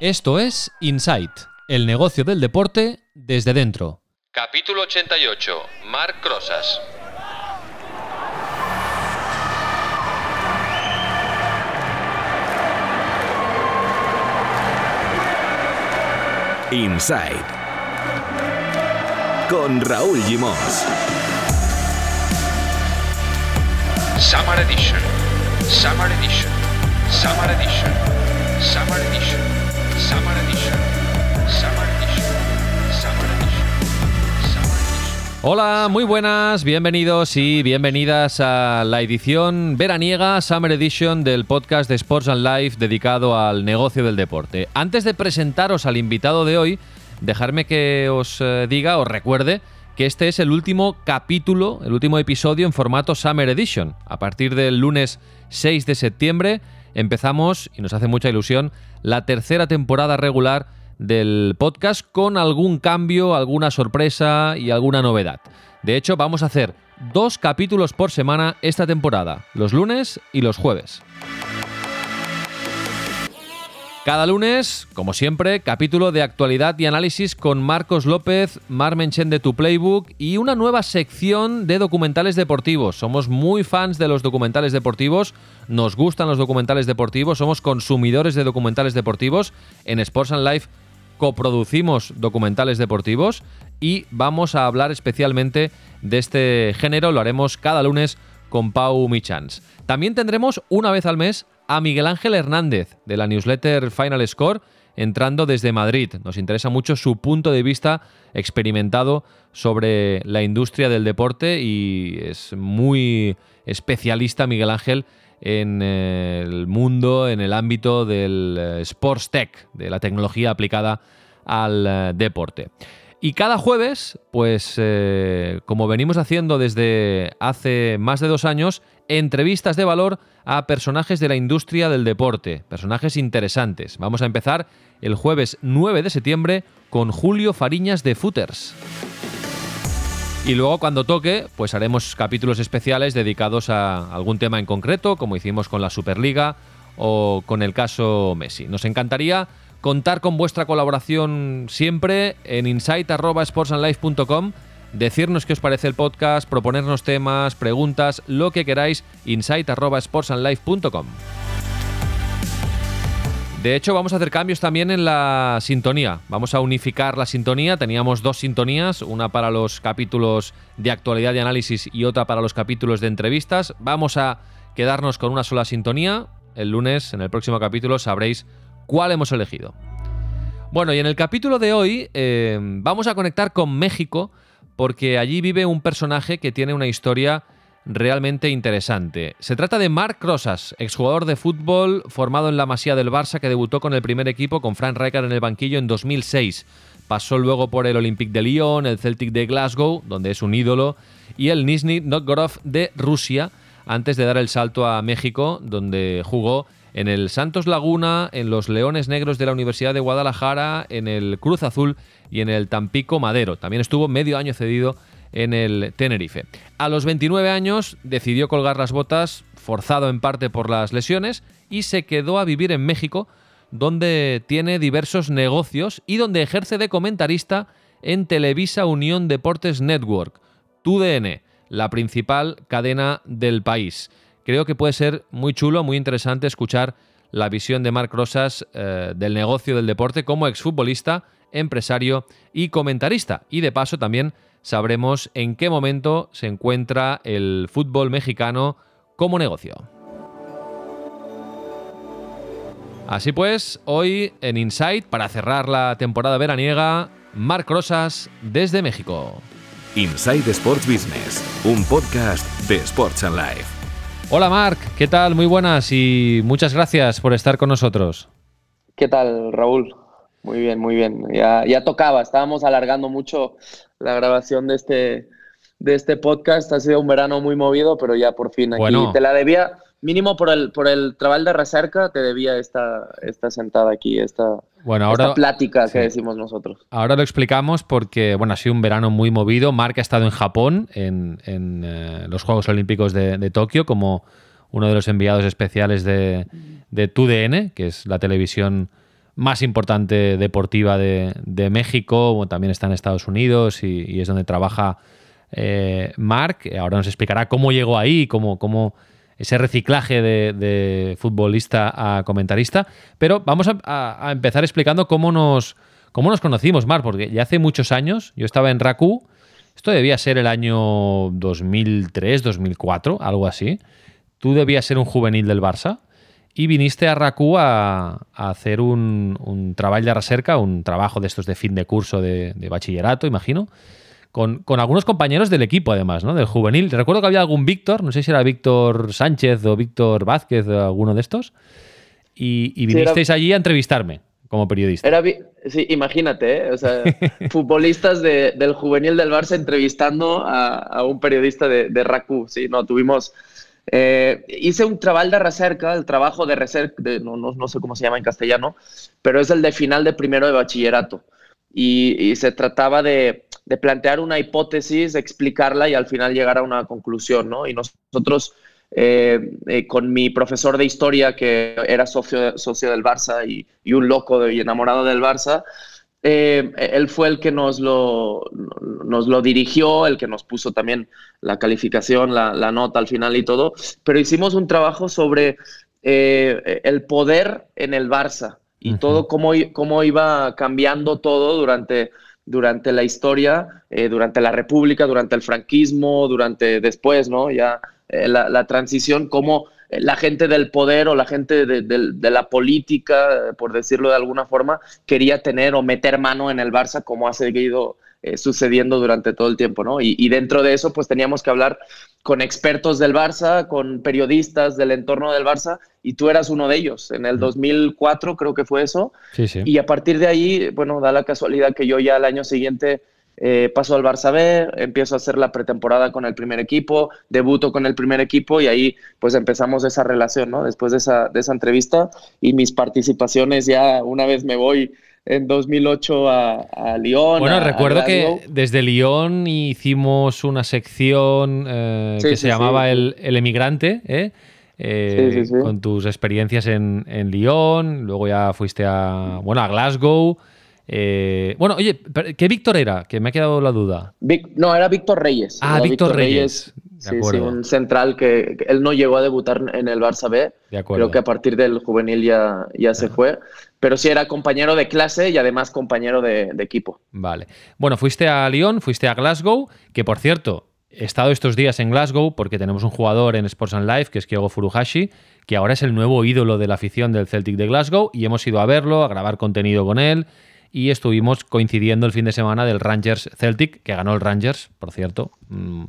Esto es Insight, el negocio del deporte desde dentro. Capítulo 88. Marc Crosas. Inside con Raúl Gimos. Summer Edition. Summer Edition. Summer Edition. Summer Edition. Hola, muy buenas, bienvenidos y bienvenidas a la edición veraniega Summer Edition del podcast de Sports and Life dedicado al negocio del deporte. Antes de presentaros al invitado de hoy, dejarme que os eh, diga, os recuerde que este es el último capítulo, el último episodio en formato Summer Edition. A partir del lunes 6 de septiembre empezamos, y nos hace mucha ilusión, la tercera temporada regular del podcast con algún cambio, alguna sorpresa y alguna novedad. De hecho, vamos a hacer dos capítulos por semana esta temporada, los lunes y los jueves. Cada lunes, como siempre, capítulo de actualidad y análisis con Marcos López, Mar Menchen de Tu Playbook y una nueva sección de documentales deportivos. Somos muy fans de los documentales deportivos, nos gustan los documentales deportivos, somos consumidores de documentales deportivos. En Sports and Life coproducimos documentales deportivos y vamos a hablar especialmente de este género. Lo haremos cada lunes con Pau Michans. También tendremos una vez al mes a Miguel Ángel Hernández de la newsletter Final Score entrando desde Madrid. Nos interesa mucho su punto de vista experimentado sobre la industria del deporte y es muy especialista Miguel Ángel en eh, el mundo, en el ámbito del eh, sports tech, de la tecnología aplicada al eh, deporte. Y cada jueves, pues como venimos haciendo desde hace más de dos años, entrevistas de valor a personajes de la industria del deporte, personajes interesantes. Vamos a empezar el jueves 9 de septiembre con Julio Fariñas de Footers. Y luego cuando toque, pues haremos capítulos especiales dedicados a algún tema en concreto, como hicimos con la Superliga o con el caso Messi. Nos encantaría contar con vuestra colaboración siempre en insight.sportsandlife.com. Decirnos qué os parece el podcast, proponernos temas, preguntas, lo que queráis, insight.sportsandlife.com. De hecho, vamos a hacer cambios también en la sintonía. Vamos a unificar la sintonía. Teníamos dos sintonías, una para los capítulos de actualidad y análisis y otra para los capítulos de entrevistas. Vamos a quedarnos con una sola sintonía. El lunes, en el próximo capítulo, sabréis cuál hemos elegido. Bueno, y en el capítulo de hoy eh, vamos a conectar con México porque allí vive un personaje que tiene una historia realmente interesante. Se trata de Marc Rosas, exjugador de fútbol formado en la Masía del Barça que debutó con el primer equipo con Frank Rijkaard en el banquillo en 2006. Pasó luego por el Olympique de Lyon, el Celtic de Glasgow, donde es un ídolo, y el Nizhny Novgorod de Rusia, antes de dar el salto a México, donde jugó en el Santos Laguna, en los Leones Negros de la Universidad de Guadalajara, en el Cruz Azul y en el Tampico Madero. También estuvo medio año cedido en el Tenerife. A los 29 años decidió colgar las botas, forzado en parte por las lesiones, y se quedó a vivir en México, donde tiene diversos negocios y donde ejerce de comentarista en Televisa Unión Deportes Network, TUDN, la principal cadena del país. Creo que puede ser muy chulo, muy interesante escuchar la visión de Marc Rosas eh, del negocio del deporte como exfutbolista, empresario y comentarista. Y de paso también sabremos en qué momento se encuentra el fútbol mexicano como negocio. Así pues, hoy en Insight, para cerrar la temporada veraniega, Marc Rosas desde México. Inside Sports Business, un podcast de Sports and Life. Hola Marc, ¿qué tal? Muy buenas y muchas gracias por estar con nosotros. ¿Qué tal, Raúl? Muy bien, muy bien. Ya, ya tocaba, estábamos alargando mucho la grabación de este, de este podcast. Ha sido un verano muy movido, pero ya por fin aquí Bueno. te la debía, mínimo por el, por el trabajo de recerca, te debía esta, esta sentada aquí, esta, Bueno, ahora, esta plática que sí. decimos nosotros. ahora lo explicamos porque bueno, ha sido un verano muy movido. Marc ha estado en Japón en, en, eh, los Juegos Olímpicos de, de Tokio como uno de los enviados especiales de, de TUDN, que es la televisión más importante deportiva de, de México, también está en Estados Unidos y, y es donde trabaja eh, Mark. Ahora nos explicará cómo llegó ahí, cómo, cómo ese reciclaje de, futbolista a comentarista. Pero vamos a, empezar explicando cómo nos, cómo nos conocimos, Mark, porque ya hace muchos años yo estaba en Raku. Esto debía ser el año 2003, 2004, algo así. Tú debías ser un juvenil del Barça y viniste a RACU a, hacer un, trabajo de recerca, un trabajo de estos de fin de curso de bachillerato, imagino, con, con, algunos compañeros del equipo, además, ¿no? Del juvenil. Recuerdo que había algún Víctor, no sé si era Víctor Sánchez o Víctor Vázquez o alguno de estos, y, y vinisteis sí, era... allí a entrevistarme como periodista. Era, sí, imagínate, ¿eh? o sea, futbolistas de, del juvenil del Barça entrevistando a, a un periodista de, de RACU. Sí, no, tuvimos eh, hice un trabajo de recerca, el trabajo de recerca, de, no, no, no, sé cómo se llama en castellano, pero es el de final de primero de bachillerato. Y, y se trataba de, de, plantear una hipótesis, explicarla y al final llegar a una conclusión, ¿no? Y nosotros, eh, eh, con mi profesor de historia, que era socio, socio del Barça y, y un loco de, y enamorado del Barça, eh, él fue el que nos lo, nos lo dirigió, el que nos puso también la calificación, la, la nota al final y todo, pero hicimos un trabajo sobre el poder en el Barça y uh -huh. todo cómo, cómo iba cambiando todo durante, durante la historia, eh, durante la República, durante el franquismo, durante después, ¿no? Ya eh, la, la transición, cómo la gente del poder o la gente de, de, de, la política, por decirlo de alguna forma, quería tener o meter mano en el Barça como ha seguido eh, sucediendo durante todo el tiempo, ¿no? Y, y, dentro de eso, pues teníamos que hablar con expertos del Barça, con periodistas del entorno del Barça, y tú eras uno de ellos. En el 2004 creo que fue eso. Sí, sí. Y a partir de ahí, bueno, da la casualidad que yo ya al año siguiente eh, paso al Barça B, empiezo a hacer la pretemporada con el primer equipo, debuto con el primer equipo y ahí pues empezamos esa relación, ¿no? Después de esa, de esa entrevista y mis participaciones ya una vez me voy en 2008 a, a Lyon. Bueno, a, recuerdo a que desde Lyon hicimos una sección eh, sí, que sí, se llamaba sí. el, el, Emigrante, ¿eh? Eh, con tus experiencias en, en Lyon, luego ya fuiste a, bueno, a Glasgow. Bueno, oye, ¿qué Víctor era? Que me ha quedado la duda. Vic, no, era Víctor Reyes. Ah, Víctor Reyes. Reyes sí, sí, un central que, que, él no llegó a debutar en el Barça B. De. Creo que a partir del juvenil ya, ya se fue. Pero sí era compañero de clase y además compañero de, de, equipo. Vale. Bueno, fuiste a Lyon, fuiste a Glasgow, que por cierto, he estado estos días en Glasgow porque tenemos un jugador en Sports and Life, que es Kyogo Furuhashi, que ahora es el nuevo ídolo de la afición del Celtic de Glasgow y hemos ido a verlo, a grabar contenido con él y estuvimos coincidiendo el fin de semana del Rangers Celtic, que ganó el Rangers, por cierto. Mmm,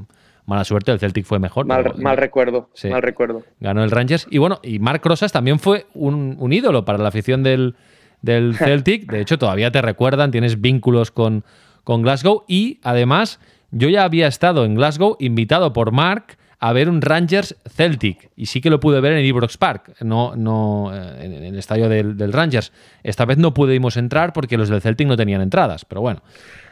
mala suerte, el Celtic fue mejor. Mal, pero, mal recuerdo, sí, mal recuerdo. Ganó el Rangers. Y bueno, y Mark Rosas también fue un, un ídolo para la afición del, del Celtic. De hecho, todavía te recuerdan, tienes vínculos con, con Glasgow. Y además, yo ya había estado en Glasgow invitado por Mark a ver un Rangers Celtic. Y sí que lo pude ver en Ibrox Park, no, no eh, en, el estadio del, del, Rangers. Esta vez no pudimos entrar porque los del Celtic no tenían entradas, pero bueno.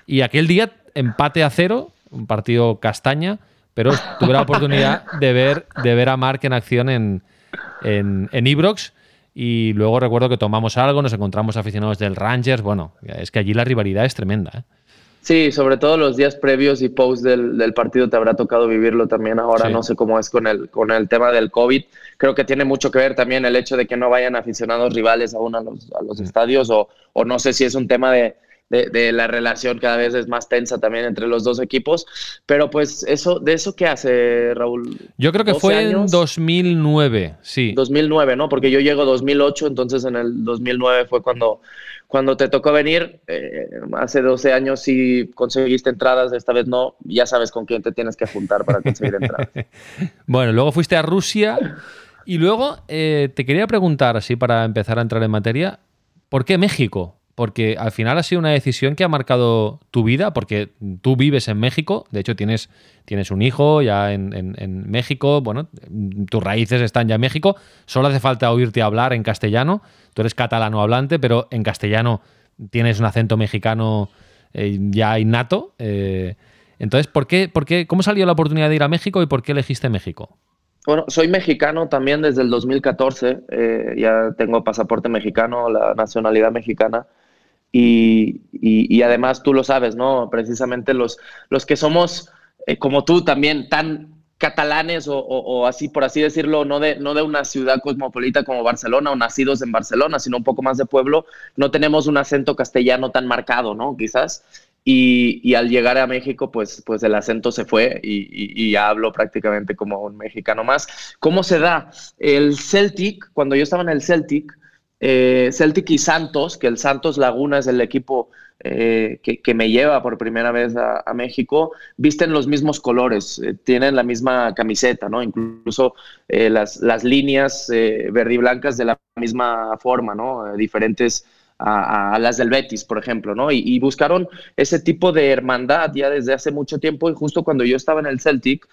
Y aquel día, empate a cero, un partido castaña, pero tuve la oportunidad de ver, de ver a Mark en acción en, en, en Ibrox. Y luego recuerdo que tomamos algo, nos encontramos aficionados del Rangers. Bueno, es que allí la rivalidad es tremenda. ¿eh? Sí, sobre todo los días previos y post del, del, partido te habrá tocado vivirlo también. Ahora sí. no sé cómo es con el, con el tema del COVID. Creo que tiene mucho que ver también el hecho de que no vayan aficionados rivales aún a los, a los estadios o, o no sé si es un tema de, de, de, la relación cada vez es más tensa también entre los dos equipos. Pero pues eso, ¿de eso qué hace Raúl? Yo creo que fue años? en 2009, sí. 2009, ¿no? Porque yo llego 2008, entonces en el 2009 fue cuando cuando te tocó venir, eh, hace 12 años sí conseguiste entradas, esta vez no, ya sabes con quién te tienes que juntar para conseguir entradas. bueno, luego fuiste a Rusia y luego eh, te quería preguntar, así para empezar a entrar en materia, ¿por qué México? Porque al final ha sido una decisión que ha marcado tu vida, porque tú vives en México, de hecho tienes, tienes un hijo ya en, en, México, bueno, tus raíces están ya en México, solo hace falta oírte hablar en castellano tú eres catalano hablante, pero en castellano tienes un acento mexicano eh, ya innato. Eh, entonces, ¿por qué, por qué, ¿cómo salió la oportunidad de ir a México y por qué elegiste México? Bueno, soy mexicano también desde el 2014. eh, ya tengo pasaporte mexicano, la nacionalidad mexicana. Y, y- y además tú lo sabes, ¿no? Precisamente los, los que somos, eh, como tú también, tan catalanes o, o- o así, por así decirlo, no de, no de una ciudad cosmopolita como Barcelona o nacidos en Barcelona, sino un poco más de pueblo, no tenemos un acento castellano tan marcado, ¿no? Quizás. Y, y al llegar a México, pues, pues el acento se fue y, ya hablo prácticamente como un mexicano más. ¿Cómo se da? El Celtic, cuando yo estaba en el Celtic, eh, Celtic y Santos, que el Santos Laguna es el equipo eh, que, me lleva por primera vez a, México, visten los mismos colores, eh, tienen la misma camiseta, ¿no? Incluso eh, las, las líneas eh, verde y blancas de la misma forma, ¿no? Diferentes a, las del Betis, por ejemplo, ¿no? Y buscaron ese tipo de hermandad ya desde hace mucho tiempo y justo cuando yo estaba en el Celtic,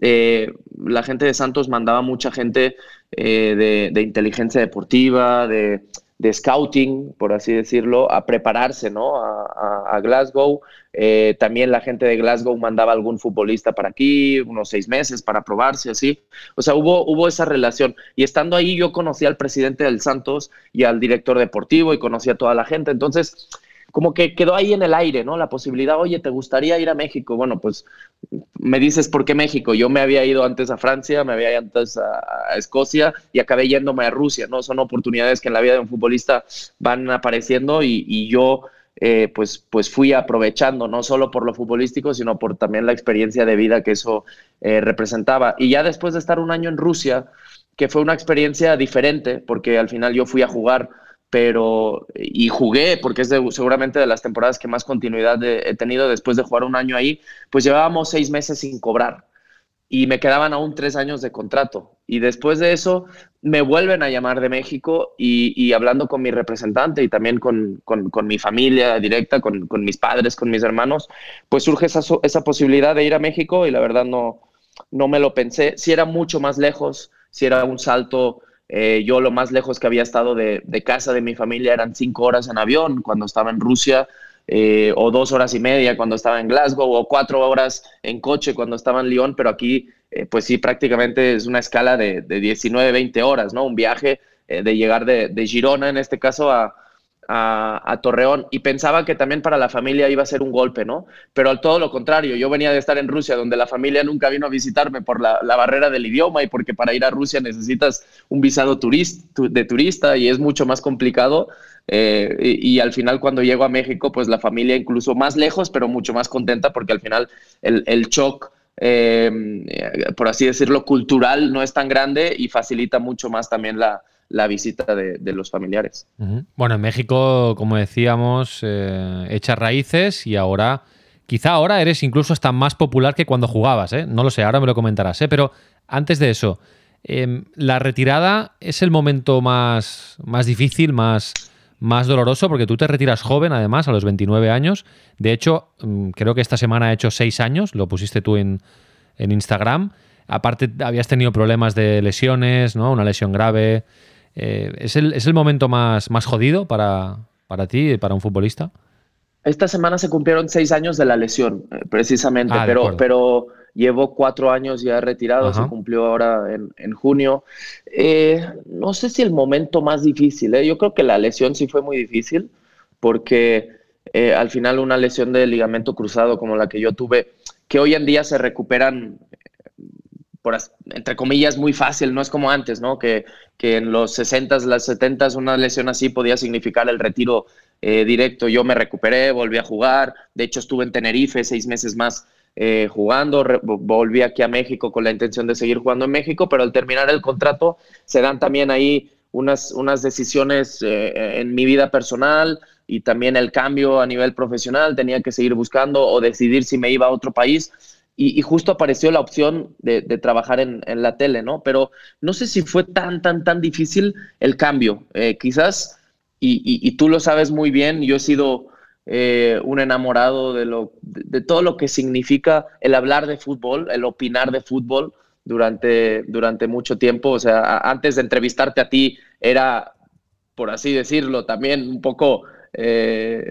eh, la gente de Santos mandaba mucha gente eh, de, inteligencia deportiva, de, scouting, por así decirlo, a prepararse, ¿no? A Glasgow. Eh, también la gente de Glasgow mandaba algún futbolista para aquí, unos seis meses para probarse, así. O sea, hubo, hubo esa relación. Y estando ahí yo conocí al presidente del Santos y al director deportivo y conocí a toda la gente. Entonces, como que quedó ahí en el aire, ¿no? La posibilidad, oye, ¿te gustaría ir a México? Bueno, pues me dices, ¿por qué México? Yo me había ido antes a Francia, me había ido antes a, Escocia y acabé yéndome a Rusia, ¿no? Son oportunidades que en la vida de un futbolista van apareciendo y, y yo, eh, pues, pues fui aprovechando, no solo por lo futbolístico, sino por también la experiencia de vida que eso eh, representaba. Y ya después de estar un año en Rusia, que fue una experiencia diferente, porque al final yo fui a jugar pero y jugué porque es de- seguramente de las temporadas que más continuidad he, tenido después de jugar un año ahí, pues llevábamos seis meses sin cobrar y me quedaban aún tres años de contrato. Y después de eso me vuelven a llamar de México y, hablando con mi representante y también con, con- mi familia directa, con, con mis padres, con mis hermanos, pues surge esa, esa posibilidad de ir a México y la verdad no, no me lo pensé. Si era mucho más lejos, si era un salto, eh, yo lo más lejos que había estado de, de casa de mi familia eran cinco horas en avión cuando estaba en Rusia, eh, o dos horas y media cuando estaba en Glasgow, o cuatro horas en coche cuando estaba en Lyon, pero aquí, eh, pues sí, prácticamente es una escala de, de 19, 20 horas, ¿no? Un viaje eh, de llegar de, de Girona, en este caso, a, a, a Torreón y pensaba que también para la familia iba a ser un golpe, ¿no? Pero al todo lo contrario, yo venía de estar en Rusia, donde la familia nunca vino a visitarme por la, barrera del idioma y porque para ir a Rusia necesitas un visado turist, tu- de turista y es mucho más complicado. Eh, y, y al final cuando llego a México, pues la familia incluso más lejos, pero mucho más contenta porque al final el, el shock, eh, eh, por así decirlo, cultural no es tan grande y facilita mucho más también la, la visita de, los familiares. Bueno, en México, como decíamos, eh, echas raíces y ahora, quizá ahora eres incluso hasta más popular que cuando jugabas, ¿eh? No lo sé, ahora me lo comentarás, ¿eh? Pero antes de eso, em, la retirada es el momento más, más difícil, más, más doloroso, porque tú te retiras joven, además, a los 29 años. De hecho, mm, creo que esta semana ha hecho 6 años, lo pusiste tú en, en Instagram. Aparte, habías tenido problemas de lesiones, ¿no? Una lesión grave. Eh, ¿es, el, ¿Es el momento más, más jodido para, para ti, para un futbolista? Esta semana se cumplieron seis años de la lesión, eh, precisamente, Ah, pero, pero llevo cuatro años ya retirado, Ajá. se cumplió ahora en, en junio. Eh, no sé si el momento más difícil, ¿eh? yo creo que la lesión sí fue muy difícil, porque eh, al final una lesión de ligamento cruzado como la que yo tuve, que hoy en día se recuperan entre comillas, muy fácil, no es como antes, ¿no? Que, que en los 60s, las 70s, una lesión así podía significar el retiro eh, directo. Yo me recuperé, volví a jugar, de hecho estuve en Tenerife seis meses más eh, jugando, volví aquí a México con la intención de seguir jugando en México, pero al terminar el contrato se dan también ahí unas, unas decisiones eh, en mi vida personal y también el cambio a nivel profesional, tenía que seguir buscando o decidir si me iba a otro país y, y justo apareció la opción de, trabajar en, la tele, ¿no? Pero no sé si fue tan, tan, tan difícil el cambio. Eh, quizás, y, y- tú lo sabes muy bien, yo he sido eh, un enamorado de, lo, de, todo lo que significa el hablar de fútbol, el opinar de fútbol durante, durante mucho tiempo. O sea, antes de entrevistarte a ti era, por así decirlo, también un poco... eh,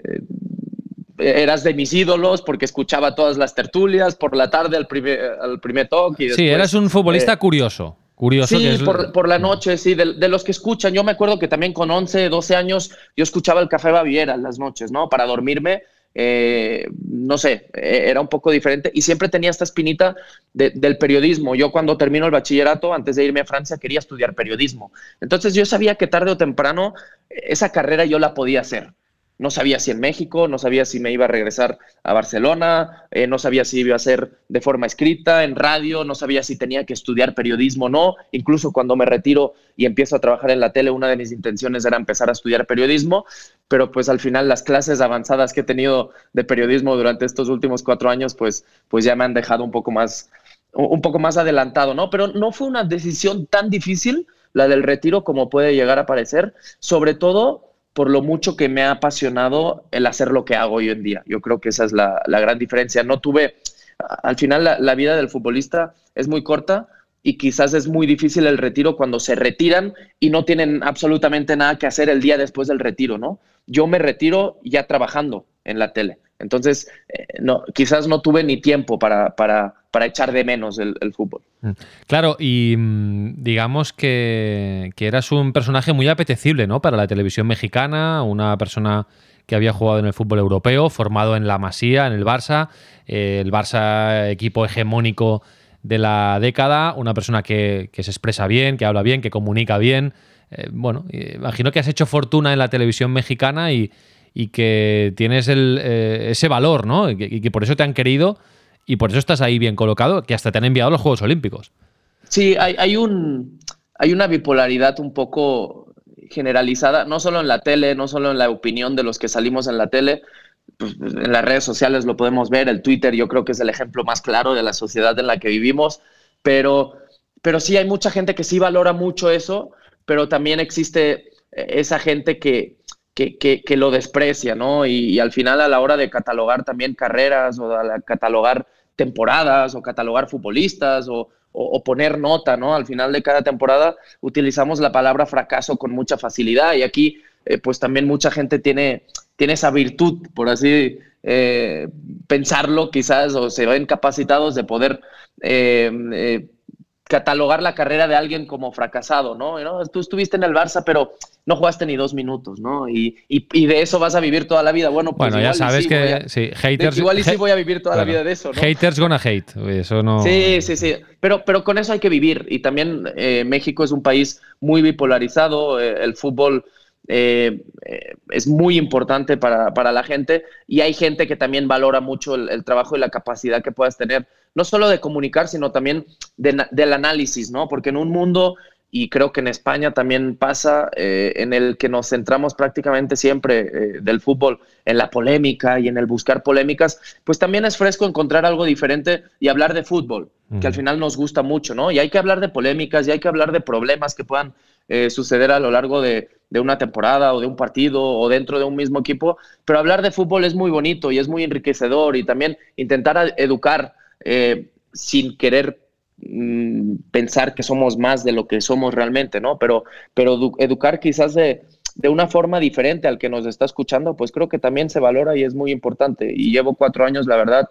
eras de mis ídolos porque escuchaba todas las tertulias por la tarde al primer, al primer toque. y sí, eras un futbolista eh, curioso. Curioso. Sí, que es... por, por, la noche, sí, de, de, los que escuchan. Yo me acuerdo que también con 11, 12 años yo escuchaba el Café Baviera las noches, ¿no? Para dormirme. Eh, no sé, eh, era un poco diferente y siempre tenía esta espinita de, del periodismo. Yo cuando termino el bachillerato, antes de irme a Francia, quería estudiar periodismo. Entonces yo sabía que tarde o temprano esa carrera yo la podía hacer. No sabía si en México, no sabía si me iba a regresar a Barcelona, eh, no sabía si iba a ser de forma escrita, en radio, no sabía si tenía que estudiar periodismo o no. Incluso cuando me retiro y empiezo a trabajar en la tele, una de mis intenciones era empezar a estudiar periodismo, pero pues al final las clases avanzadas que he tenido de periodismo durante estos últimos cuatro años, pues, pues ya me han dejado un poco más, un poco más adelantado, ¿no? Pero no fue una decisión tan difícil la del retiro como puede llegar a parecer, sobre todo por lo mucho que me ha apasionado el hacer lo que hago hoy en día. Yo creo que esa es la, la gran diferencia. No tuve, al final la, vida del futbolista es muy corta y quizás es muy difícil el retiro cuando se retiran y no tienen absolutamente nada que hacer el día después del retiro, ¿no? Yo me retiro ya trabajando en la tele. Entonces, eh, no, quizás no tuve ni tiempo para, para, para echar de menos el, fútbol. Claro, y digamos que, que, eras un personaje muy apetecible ¿no? para la televisión mexicana, una persona que había jugado en el fútbol europeo, formado en la Masía, en el Barça, eh, el Barça equipo hegemónico de la década, una persona que, que se expresa bien, que habla bien, que comunica bien. Eh, bueno, imagino que has hecho fortuna en la televisión mexicana y, y que tienes el, eh, ese valor, ¿no? Y que, por eso te han querido y por eso estás ahí bien colocado, que hasta te han enviado los Juegos Olímpicos. Sí, hay, hay, un, hay una bipolaridad un poco generalizada, no solo en la tele, no solo en la opinión de los que salimos en la tele, pues, en las redes sociales lo podemos ver, el Twitter yo creo que es el ejemplo más claro de la sociedad en la que vivimos, pero, pero sí hay mucha gente que sí valora mucho eso, pero también existe esa gente que, que, que, lo desprecia, ¿no? Y, al final a la hora de catalogar también carreras o a catalogar temporadas o catalogar futbolistas o, poner nota, ¿no? Al final de cada temporada utilizamos la palabra fracaso con mucha facilidad y aquí eh, pues también mucha gente tiene, tiene esa virtud, por así eh, pensarlo quizás, o se ven capacitados de poder eh, catalogar la carrera de alguien como fracasado, ¿no? ¿no? Tú estuviste en el Barça, pero no jugaste ni dos minutos, ¿no? Y, y, y, de eso vas a vivir toda la vida. Bueno, pues bueno ya sabes sí, que a, sí, haters, igual y sí voy a vivir toda claro. la vida de eso, ¿no? Haters gonna hate, eso no. Sí, sí, sí. Pero, pero con eso hay que vivir. Y también eh, México es un país muy bipolarizado. Eh, el fútbol eh, es muy importante para, para, la gente y hay gente que también valora mucho el, el, trabajo y la capacidad que puedas tener, no solo de comunicar, sino también de, del análisis, ¿no? Porque en un mundo y creo que en España también pasa, eh, en el que nos centramos prácticamente siempre eh, del fútbol en la polémica y en el buscar polémicas, pues también es fresco encontrar algo diferente y hablar de fútbol, que al final nos gusta mucho, ¿no? Y hay que hablar de polémicas y hay que hablar de problemas que puedan eh, suceder a lo largo de, de, una temporada o de un partido o dentro de un mismo equipo, pero hablar de fútbol es muy bonito y es muy enriquecedor y también intentar educar eh, sin querer Mm, pensar que somos más de lo que somos realmente, ¿no? Pero, pero edu educar quizás de, de, una forma diferente al que nos está escuchando, pues creo que también se valora y es muy importante. Y llevo cuatro años, la verdad,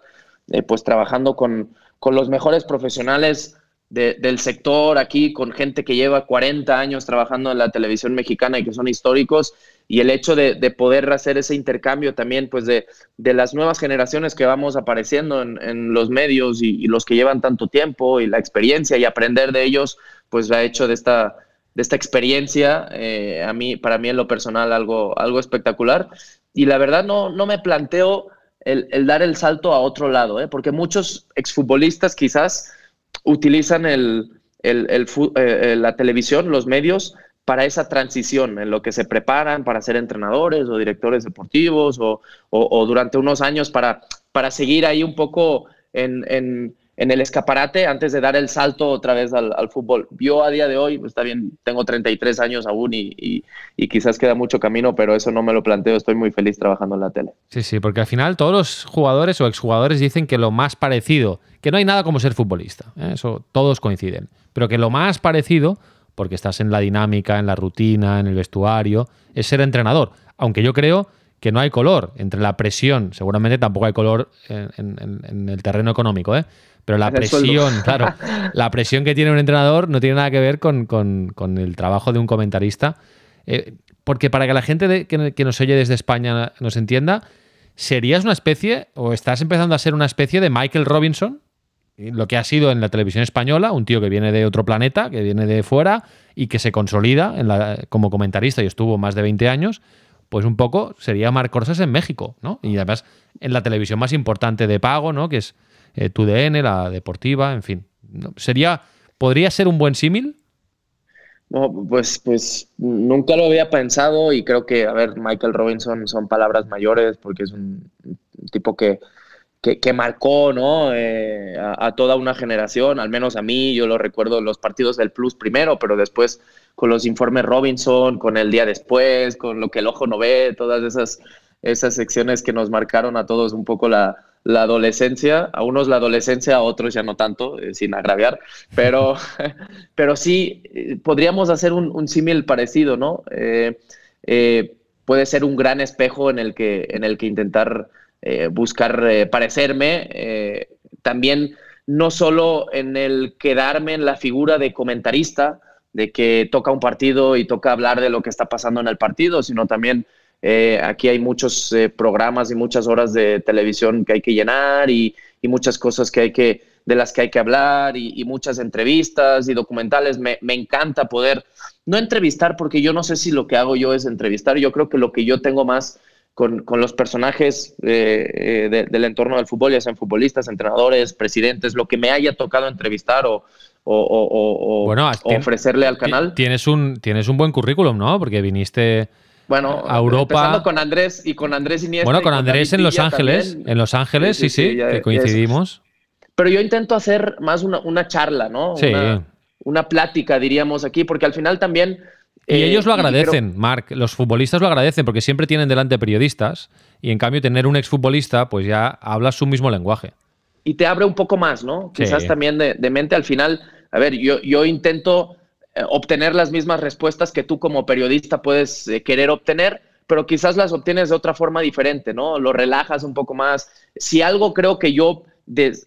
eh, pues trabajando con, con los mejores profesionales de, del sector aquí, con gente que lleva 40 años trabajando en la televisión mexicana y que son históricos, y el hecho de, de poder hacer ese intercambio también, pues de, de, las nuevas generaciones que vamos apareciendo en, en los medios y, los que llevan tanto tiempo y la experiencia y aprender de ellos, pues ha hecho de esta, de esta experiencia, eh, a mí, para mí en lo personal, algo, algo espectacular. Y la verdad no, no me planteo el, el dar el salto a otro lado, ¿eh? porque muchos exfutbolistas quizás utilizan el, el, el, eh, la televisión, los medios, para esa transición, en lo que se preparan para ser entrenadores o directores deportivos o, o, durante unos años para, para, seguir ahí un poco en, en, en, el escaparate antes de dar el salto otra vez al, fútbol. Yo a día de hoy, está bien, tengo 33 años aún y, y, y, quizás queda mucho camino, pero eso no me lo planteo, estoy muy feliz trabajando en la tele. Sí, sí, porque al final todos los jugadores o exjugadores dicen que lo más parecido, que no hay nada como ser futbolista, ¿eh? eso todos coinciden, pero que lo más parecido porque estás en la dinámica, en la rutina, en el vestuario, es ser entrenador. Aunque yo creo que no hay color entre la presión, seguramente tampoco hay color en, el terreno económico, ¿eh? pero la presión, claro, la presión que tiene un entrenador no tiene nada que ver con, el trabajo de un comentarista. Eh, porque para que la gente que, nos oye desde España nos entienda, ¿serías una especie o estás empezando a ser una especie de Michael Robinson? Lo que ha sido en la televisión española, un tío que viene de otro planeta, que viene de fuera y que se consolida como comentarista y estuvo más de 20 años pues un poco sería Marc en México, ¿no? Y además en la televisión más importante de pago, ¿no? Que es eh, TUDN, la deportiva, en fin. Sería, ¿Podría ser un buen símil? pues, pues nunca lo había pensado y creo que, a ver, Michael Robinson son palabras mayores porque es un tipo que, que, marcó ¿no? Eh, a, toda una generación, al menos a mí, yo lo recuerdo los partidos del Plus primero, pero después con los informes Robinson, con el día después, con lo que el ojo no ve, todas esas, esas secciones que nos marcaron a todos un poco la, adolescencia, a unos la adolescencia, a otros ya no tanto, eh, sin agraviar, pero, pero sí, eh, podríamos hacer un, símil parecido, ¿no? Puede ser un gran espejo en el que, en el que intentar buscar parecerme, también no solo en el quedarme en la figura de comentarista, de que toca un partido y toca hablar de lo que está pasando en el partido, sino también eh, aquí hay muchos eh, programas y muchas horas de televisión que hay que llenar y, muchas cosas que hay que, de las que hay que hablar y, muchas entrevistas y documentales. Me, encanta poder, no entrevistar porque yo no sé si lo que hago yo es entrevistar, yo creo que lo que yo tengo más con, los personajes eh, del entorno del fútbol, ya sean futbolistas, entrenadores, presidentes, lo que me haya tocado entrevistar o, o, ofrecerle al canal. Tienes un, tienes un buen currículum, ¿no? Porque viniste bueno, a Europa. Empezando con Andrés y con Andrés Iniesta. Bueno, con, Andrés en Los Ángeles. En Los Ángeles, sí, sí, que coincidimos. Pero yo intento hacer más una, charla, ¿no? Sí. Una, plática, diríamos aquí, porque al final también. Y eh, ellos lo agradecen, Marc. Los futbolistas lo agradecen porque siempre tienen delante periodistas y en cambio tener un exfutbolista, pues ya habla su mismo lenguaje. Y te abre un poco más, ¿no? Quizás también de, de mente al final a ver, yo, yo intento eh, obtener las mismas respuestas que tú como periodista puedes eh, querer obtener, pero quizás las obtienes de otra forma diferente, ¿no? Lo relajas un poco más. Si algo creo que yo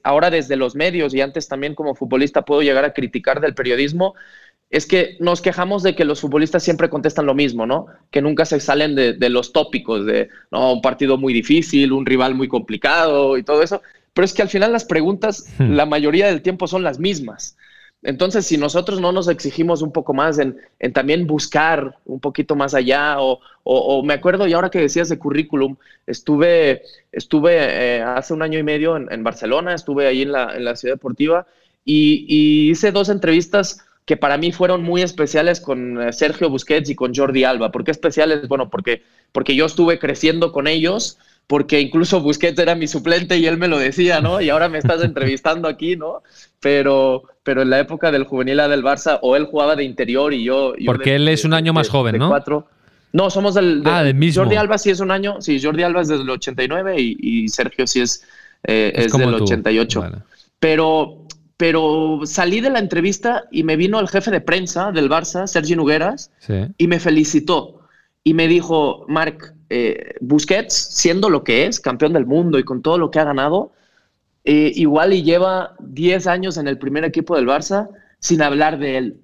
ahora desde los medios y antes también como futbolista puedo llegar a criticar del periodismo, es que nos quejamos de que los futbolistas siempre contestan lo mismo, ¿no? Que nunca se salen de, de los tópicos de, no, un partido muy difícil, un rival muy complicado y todo eso. Pero es que al final las preguntas, hmm. la mayoría del tiempo son las mismas. Entonces, si nosotros no nos exigimos un poco más en, también buscar un poquito más allá, o, me acuerdo, y ahora que decías de currículum, estuve, estuve eh, hace un año y medio en, Barcelona, estuve ahí en la, en la ciudad deportiva y, hice dos entrevistas que para mí fueron muy especiales con eh, Sergio Busquets y con Jordi Alba. ¿Por qué especiales? Bueno, porque, porque yo estuve creciendo con ellos porque incluso Busquets era mi suplente y él me lo decía, ¿no? Y ahora me estás entrevistando aquí, ¿no? Pero, pero en la época del juvenil A del Barça, o él jugaba de interior y yo... porque él es un año más joven, ¿no? Cuatro. No, somos del, ah, del mismo. Jordi Alba sí es un año, sí, Jordi Alba es desde el 89 y, Sergio sí es, eh, es, del 88. Pero, pero salí de la entrevista y me vino el jefe de prensa del Barça, Sergi Nugueras, y me felicitó. Y me dijo, Marc, eh, Busquets, siendo lo que es, campeón del mundo y con todo lo que ha ganado, eh, igual y lleva 10 años en el primer equipo del Barça sin hablar de él.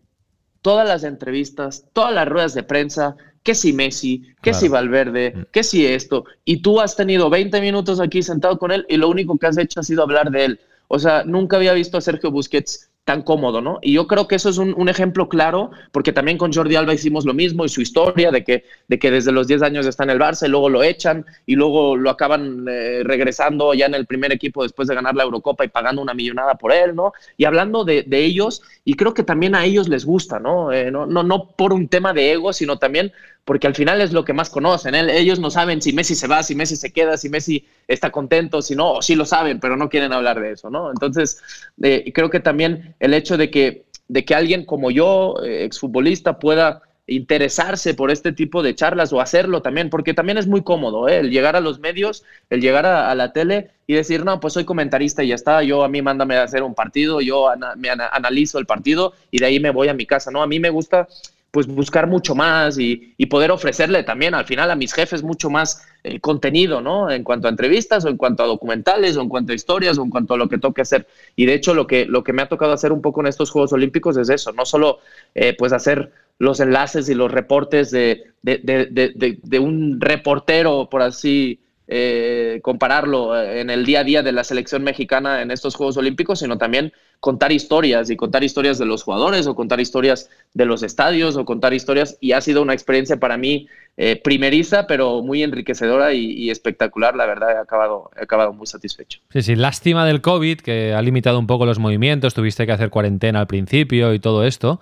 Todas las entrevistas, todas las ruedas de prensa, que si Messi, que si Valverde, mm. que si esto, y tú has tenido 20 minutos aquí sentado con él y lo único que has hecho ha sido hablar de él. O sea, nunca había visto a Sergio Busquets tan cómodo, ¿no? Y yo creo que eso es un, ejemplo claro, porque también con Jordi Alba hicimos lo mismo y su historia de que, de que desde los 10 años está en el Barça y luego lo echan y luego lo acaban eh, regresando ya en el primer equipo después de ganar la Eurocopa y pagando una millonada por él, ¿no? Y hablando de, ellos, y creo que también a ellos les gusta, ¿no? Eh, no, no, no por un tema de ego, sino también porque al final es lo que más conocen. ¿eh? Ellos no saben si Messi se va, si Messi se queda, si Messi está contento, si no, o sí lo saben, pero no quieren hablar de eso, ¿no? Entonces, eh, creo que también el hecho de que, de que alguien como yo, eh, exfutbolista, pueda interesarse por este tipo de charlas o hacerlo también, porque también es muy cómodo el llegar a los medios, el llegar a, la tele y decir, no, pues soy comentarista y ya está, yo a mí mándame a hacer un partido, yo me analizo el partido y de ahí me voy a mi casa, ¿no? A mí me gusta pues buscar mucho más y, poder ofrecerle también al final a mis jefes mucho más eh, contenido, ¿no? En cuanto a entrevistas o en cuanto a documentales o en cuanto a historias o en cuanto a lo que toque hacer. Y de hecho lo que, lo que me ha tocado hacer un poco en estos Juegos Olímpicos es eso, no solo eh, pues hacer los enlaces y los reportes de, de un reportero, por así eh, compararlo eh, en el día a día de la selección mexicana en estos Juegos Olímpicos, sino también contar historias y contar historias de los jugadores o contar historias de los estadios o contar historias. Y ha sido una experiencia para mí eh, primeriza, pero muy enriquecedora y, espectacular. La verdad, he acabado, he acabado muy satisfecho. Sí, sí, lástima del COVID, que ha limitado un poco los movimientos, tuviste que hacer cuarentena al principio y todo esto.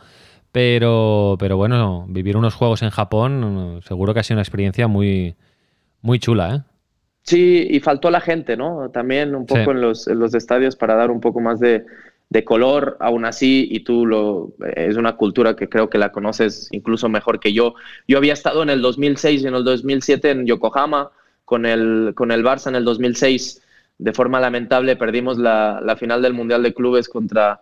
Pero, pero bueno, vivir unos juegos en Japón seguro que ha sido una experiencia muy, muy chula, ¿eh? Sí, y faltó la gente, ¿no? También un poco en, los, los, estadios para dar un poco más de, color, aún así, y tú lo, es una cultura que creo que la conoces incluso mejor que yo. Yo había estado en el 2006 y en el 2007 en Yokohama con el, con el Barça en el 2006. De forma lamentable perdimos la, la final del Mundial de Clubes contra,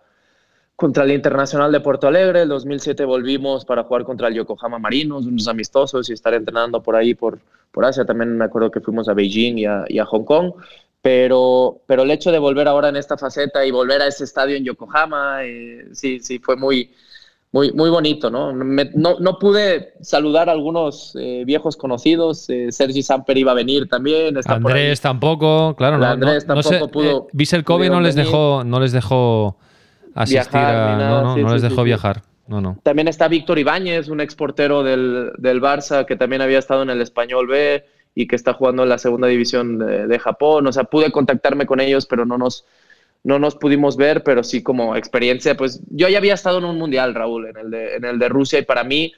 contra el Internacional de Porto Alegre. El 2007 volvimos para jugar contra el Yokohama Marinos, unos amistosos y estar entrenando por ahí, por, por Asia. También me acuerdo que fuimos a Beijing y a, Hong Kong. Pero, pero el hecho de volver ahora en esta faceta y volver a ese estadio en Yokohama, eh, sí, sí, fue muy, muy, muy bonito, ¿no? no, no, pude saludar a algunos eh, viejos conocidos. Eh, Sergi Samper iba a venir también. Andrés tampoco, claro. No, Andrés tampoco pudo. Kobe no les dejó, no les dejó asistir a. no, no, les dejó viajar. No, no. También está Víctor Ibáñez, un exportero del, del Barça que también había estado en el Español B y que está jugando en la segunda división de, Japón. O sea, pude contactarme con ellos, pero no nos, no nos pudimos ver, pero sí como experiencia, pues yo ya había estado en un mundial, Raúl, en el de, en el de Rusia, y para mí,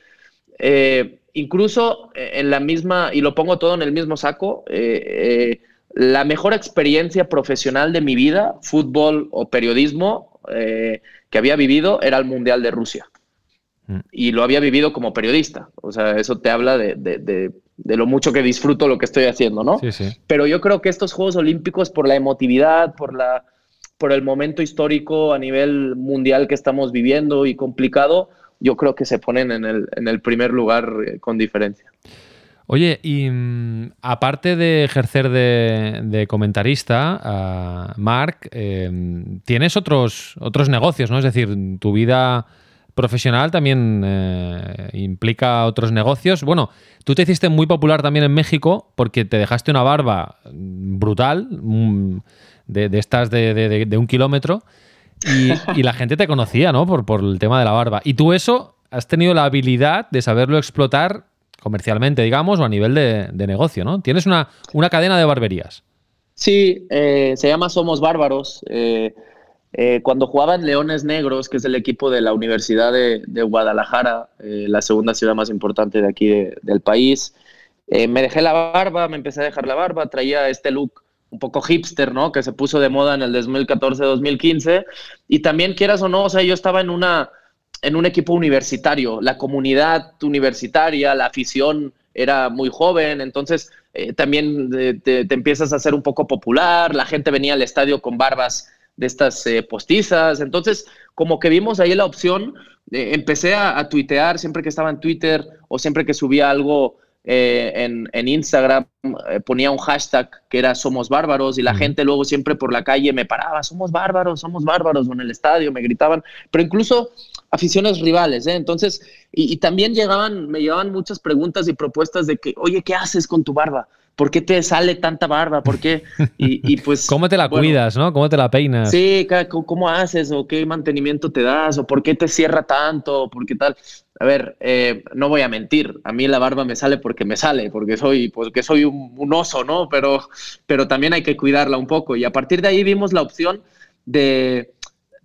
eh, incluso en la misma, y lo pongo todo en el mismo saco, eh, eh, la mejor experiencia profesional de mi vida, fútbol o periodismo, eh, que había vivido era el Mundial de Rusia. Mm. Y lo había vivido como periodista. O sea, eso te habla de, lo mucho que disfruto lo que estoy haciendo, ¿no? Pero yo creo que estos Juegos Olímpicos, por la emotividad, por, la, por el momento histórico a nivel mundial que estamos viviendo y complicado, yo creo que se ponen en el, en el primer lugar eh, con diferencia. Oye, y mm, aparte de ejercer de, comentarista, uh, Marc, em, tienes otros, otros negocios, ¿no? Es decir, tu vida profesional también eh, implica otros negocios. Bueno, tú te hiciste muy popular también en México porque te dejaste una barba brutal, mm, de, estas de, un kilómetro, y, la gente te conocía, ¿no? Por, por el tema de la barba. Y tú eso has tenido la habilidad de saberlo explotar comercialmente, digamos, o a nivel de, negocio, ¿no? Tienes una, una, cadena de barberías. Sí, eh, se llama Somos Bárbaros. Eh, eh, cuando jugaba en Leones Negros, que es el equipo de la Universidad de, Guadalajara, la segunda ciudad más importante de aquí del país, me dejé la barba, me empecé a dejar la barba, traía este look un poco hipster, ¿no? Que se puso de moda en el 2014-2015. Y también, quieras o no, o sea, yo estaba en una en un equipo universitario. La comunidad universitaria, la afición era muy joven, entonces eh, también eh, te, empiezas a hacer un poco popular, la gente venía al estadio con barbas de estas eh, postizas, entonces como que vimos ahí la opción, empecé a, a, tuitear siempre que estaba en Twitter o siempre que subía algo en, en, Instagram, ponía un hashtag que era Somos Bárbaros y la gente luego siempre por la calle me paraba, Somos Bárbaros, Somos Bárbaros, o en el estadio me gritaban, pero incluso aficiones rivales, ¿eh? Entonces, y, también llegaban, me llegaban muchas preguntas y propuestas de que, oye, ¿qué haces con tu barba? ¿Por qué te sale tanta barba? ¿Por qué? Y, pues... ¿Cómo te la cuidas, no? ¿Cómo te la peinas? Sí, ¿cómo haces? ¿O qué mantenimiento te das? ¿O por qué te cierra tanto? ¿Por qué tal? A ver, eh, no voy a mentir, a mí la barba me sale porque me sale, porque soy, porque soy un, un oso, ¿no? Pero, pero también hay que cuidarla un poco. Y a partir de ahí vimos la opción de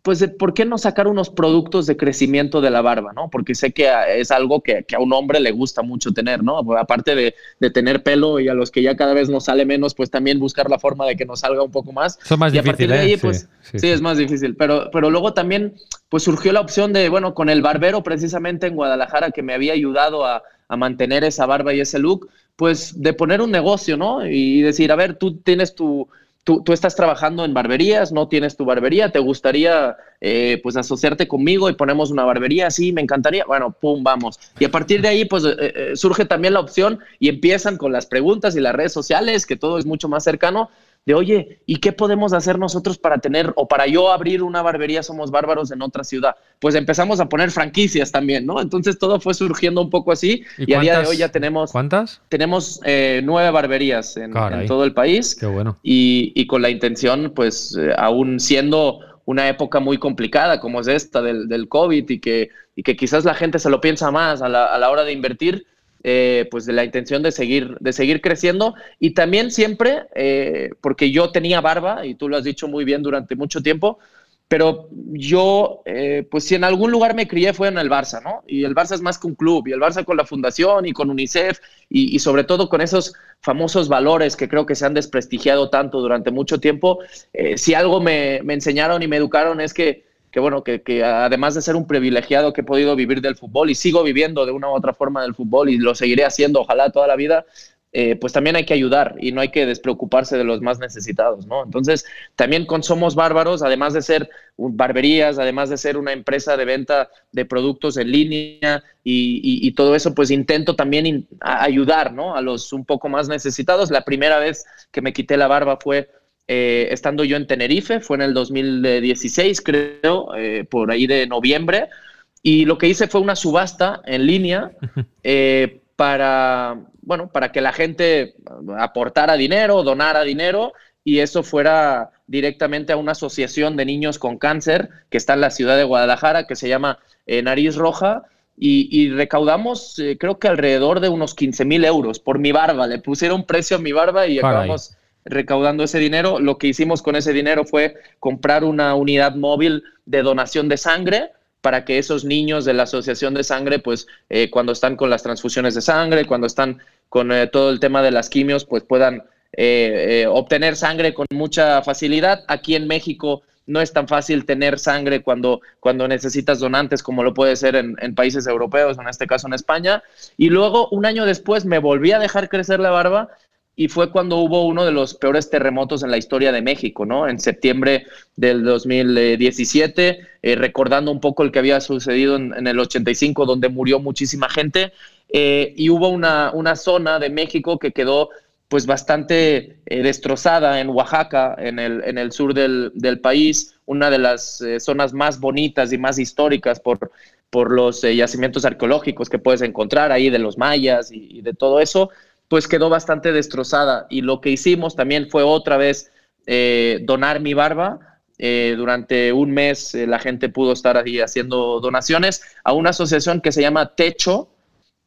pues, ¿por qué no sacar unos productos de crecimiento de la barba, no? Porque sé que es algo que, a un hombre le gusta mucho tener, ¿no? Aparte de, tener pelo y a los que ya cada vez nos sale menos, pues también buscar la forma de que nos salga un poco más. Es más y a partir de ahí, ¿eh? pues, sí, es más difícil. Pero, pero luego también, pues surgió la opción de, bueno, con el barbero precisamente en Guadalajara que me había ayudado a, a mantener esa barba y ese look, pues de poner un negocio, ¿no? Y decir, a ver, tú tienes tu tú, tú estás trabajando en barberías, no tienes tu barbería, te gustaría eh, pues asociarte conmigo y ponemos una barbería, sí, me encantaría, bueno, pum, vamos. Y a partir de ahí pues eh, eh, surge también la opción y empiezan con las preguntas y las redes sociales, que todo es mucho más cercano, de oye, ¿y qué podemos hacer nosotros para tener o para yo abrir una barbería Somos Bárbaros en otra ciudad? Pues empezamos a poner franquicias también, ¿no? Entonces todo fue surgiendo un poco así y, a día de hoy ya tenemos... ¿Cuántas? Tenemos eh, nueve barberías en, todo el país. Qué bueno. Y, con la intención, pues eh, aún siendo una época muy complicada como es esta del, del COVID y que, y que quizás la gente se lo piensa más a la, a la hora de invertir, eh, pues de la intención de seguir, de seguir creciendo y también siempre, eh, porque yo tenía barba y tú lo has dicho muy bien durante mucho tiempo, pero yo, eh, pues si en algún lugar me crié fue en el Barça, ¿no? Y el Barça es más que un club, y el Barça con la fundación y con UNICEF y, sobre todo con esos famosos valores que creo que se han desprestigiado tanto durante mucho tiempo, si algo me, me enseñaron y me educaron es que que bueno, que, además de ser un privilegiado que he podido vivir del fútbol y sigo viviendo de una u otra forma del fútbol y lo seguiré haciendo, ojalá toda la vida, eh, pues también hay que ayudar y no hay que despreocuparse de los más necesitados, ¿no? Entonces, también con Somos Bárbaros, además de ser barberías, además de ser una empresa de venta de productos en línea y, y, todo eso, pues intento también ayudar, ¿no? A los un poco más necesitados. La primera vez que me quité la barba fue eh, estando yo en Tenerife, fue en el 2016, creo, eh, por ahí de noviembre, y lo que hice fue una subasta en línea eh, para, bueno, para que la gente aportara dinero, donara dinero, y eso fuera directamente a una asociación de niños con cáncer que está en la ciudad de Guadalajara, que se llama Nariz Roja, y, recaudamos creo que alrededor de unos 15 mil euros por mi barba. Le pusieron precio a mi barba y acabamos recaudando ese dinero. Lo que hicimos con ese dinero fue comprar una unidad móvil de donación de sangre para que esos niños de la asociación de sangre, pues eh, cuando están con las transfusiones de sangre, cuando están con eh, todo el tema de las quimios, pues puedan eh, obtener sangre con mucha facilidad. Aquí en México no es tan fácil tener sangre cuando, cuando necesitas donantes como lo puede ser en, en países europeos, en este caso en España. Y luego, un año después, me volví a dejar crecer la barba y fue cuando hubo uno de los peores terremotos en la historia de México, ¿no? En septiembre del 2017, eh, recordando un poco el que había sucedido en, el 85, donde murió muchísima gente, eh, y hubo una, una, zona de México que quedó pues bastante eh, destrozada en Oaxaca, en el, en el sur del, del país, una de las zonas más bonitas y más históricas por, por los yacimientos arqueológicos que puedes encontrar ahí de los mayas y, y de todo eso pues quedó bastante destrozada. Y lo que hicimos también fue otra vez eh, donar mi barba. Eh, durante un mes eh, la gente pudo estar ahí haciendo donaciones a una asociación que se llama Techo,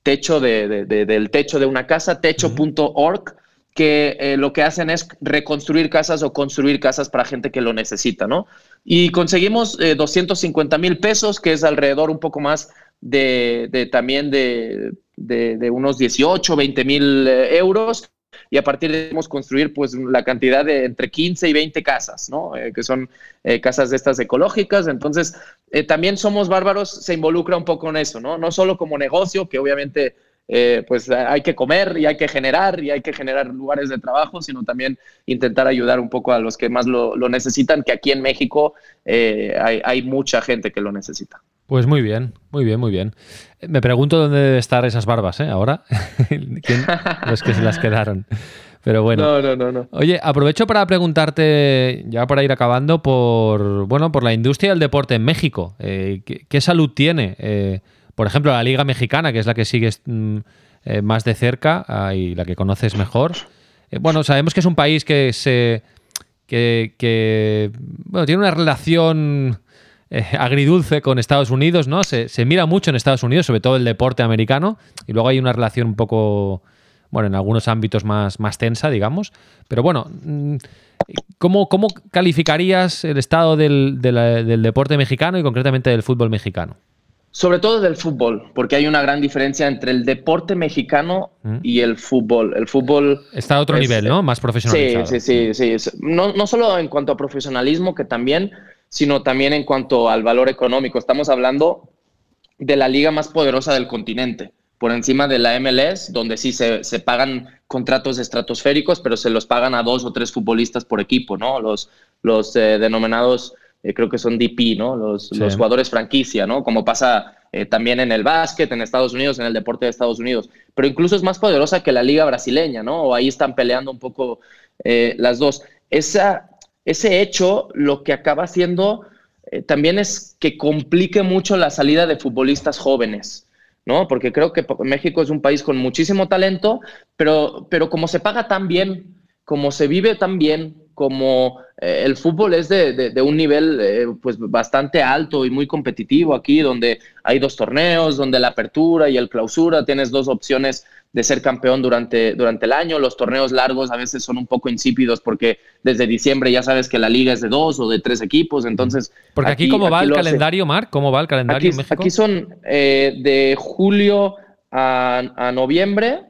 techo de, del techo de una casa, techo.org, que lo que hacen es reconstruir casas o construir casas para gente que lo necesita, ¿no? Y conseguimos 250 mil pesos, que es alrededor un poco más de, también de, de, unos 18, 20 mil eh, euros y a partir de ahí construir pues la cantidad de entre 15 y 20 casas, ¿no? Eh, que son eh, casas de estas ecológicas. Entonces, también Somos Bárbaros se involucra un poco en eso, ¿no? No solo como negocio, que obviamente pues hay que comer y hay que generar y hay que generar lugares de trabajo, sino también intentar ayudar un poco a los que más lo, necesitan, que aquí en México hay, hay mucha gente que lo necesita. Pues muy bien, muy bien, muy bien. Me pregunto dónde deben estar esas barbas, ¿eh? Ahora. ¿Quién? Los que se las quedaron. Pero bueno. No, no, no, no. Oye, aprovecho para preguntarte, ya para ir acabando, por bueno, por la industria del deporte en México. Eh, ¿qué, salud tiene? Eh, por ejemplo, la Liga Mexicana, que es la que sigues mm, eh, más de cerca ah, y la que conoces mejor. bueno, sabemos que es un país que se. que, que bueno, tiene una relación eh, agridulce con Estados Unidos, ¿no? Se, mira mucho en Estados Unidos, sobre todo el deporte americano, y luego hay una relación un poco, bueno, en algunos ámbitos más, más tensa, digamos. Pero bueno, mm, ¿cómo, cómo calificarías el estado del, deporte mexicano y concretamente del fútbol mexicano? Sobre todo del fútbol, porque hay una gran diferencia entre el deporte mexicano mm. y el fútbol. El fútbol... Está a otro nivel, ¿no? Más profesionalizado. Sí, sí, sí. sí. No, no solo en cuanto a profesionalismo, que también, sino también en cuanto al valor económico. Estamos hablando de la liga más poderosa del continente. por encima de la MLS, donde sí se, se, pagan contratos estratosféricos, pero se los pagan a dos o tres futbolistas por equipo, ¿no? Los, los eh, denominados, eh, creo que son DP, ¿no? Los, Sí. los jugadores franquicia, ¿no? Como pasa eh, también en el básquet, en Estados Unidos, en el deporte de Estados Unidos. Pero incluso es más poderosa que la liga brasileña, ¿no? O ahí están peleando un poco eh, las dos. Esa, ese hecho lo que acaba haciendo eh, también es que complique mucho la salida de futbolistas jóvenes, ¿no? Porque creo que México es un país con muchísimo talento, pero, pero como se paga tan bien, como se vive tan bien, como eh, el fútbol es de, de- de un nivel eh, pues bastante alto y muy competitivo aquí, donde hay dos torneos, donde la apertura y el clausura, tienes dos opciones de ser campeón durante, durante el año. Los torneos largos a veces son un poco insípidos porque desde diciembre ya sabes que la liga es de dos o de tres equipos, entonces... Porque aquí, ¿cómo va el calendario, Marc? ¿Cómo va el calendario Aquí, en México? aquí son eh, de julio a, a noviembre.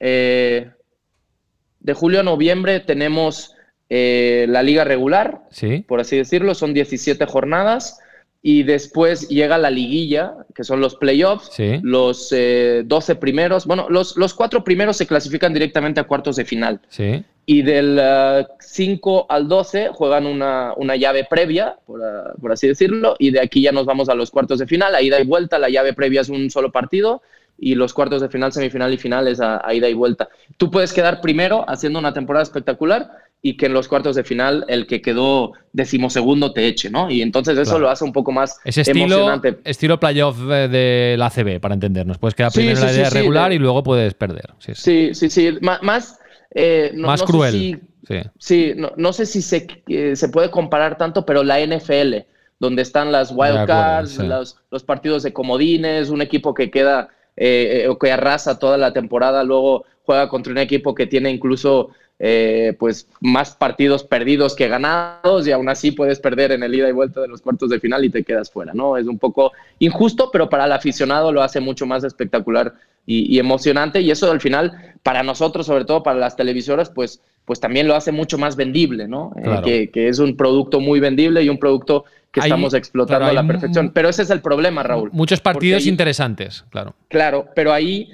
de julio a noviembre tenemos eh, la liga regular, Sí. por así decirlo, son 17 jornadas. Y después llega la liguilla, que son los playoffs. Sí. Los eh, 12 primeros, bueno, los, los cuatro primeros se clasifican directamente a cuartos de final Sí. y del eh, 5 al 12 juegan una, una llave previa, por, ah, por así decirlo, y de aquí ya nos vamos a los cuartos de final, a ida y vuelta, la llave previa es un solo partido y los cuartos de final, semifinal y final es a, a ida y vuelta. Tú puedes quedar primero haciendo una temporada espectacular y que en los cuartos de final el que quedó decimosegundo te eche, ¿no? Y entonces eso Claro. lo hace un poco más Ese estilo, emocionante. estilo playoff eh, de la ACB, para entendernos. Puedes quedar Sí, primero en la idea sí, regular de- y luego puedes perder. Sí, sí. Sí, sí, sí, má- más... eh, no- Más no cruel. si- Sí. Sí, no, no sé si se, eh, se puede comparar tanto, pero la NFL, donde están las De wild acuerdo, cards, sí. los, los partidos de comodines, un equipo que queda eh, eh, o que arrasa toda la temporada, luego juega contra un equipo que tiene incluso eh, pues más partidos perdidos que ganados y aún así puedes perder en el ida y vuelta de los cuartos de final y te quedas fuera, ¿no? Es un poco injusto, pero para el aficionado lo hace mucho más espectacular y, y emocionante y eso al final para nosotros, sobre todo para las televisoras, pues, pues también lo hace mucho más vendible, ¿no? Eh, que, que es un producto muy vendible y un producto que Hay- estamos explotando a la perfección. Pero ese es el problema, Raúl. Muchos partidos ahí- interesantes, claro. Claro, pero ahí,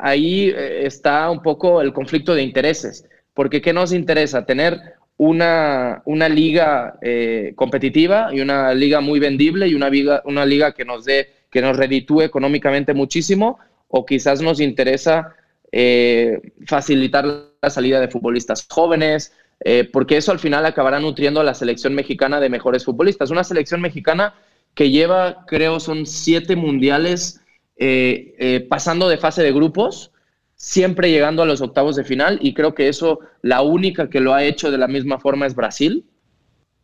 ahí eh, está un poco el conflicto de intereses. Porque ¿qué nos interesa? Tener una, una liga eh, competitiva y una liga muy vendible y una liga, una liga que nos dé, que nos reditúe económicamente muchísimo, o quizás nos interesa eh, facilitar la salida de futbolistas jóvenes, eh, porque eso al final acabará nutriendo a la selección mexicana de mejores futbolistas. Una selección mexicana que lleva, creo, son siete mundiales pasando de fase de grupos, siempre llegando a los octavos de final, y creo que eso, la única que lo ha hecho de la misma forma es Brasil,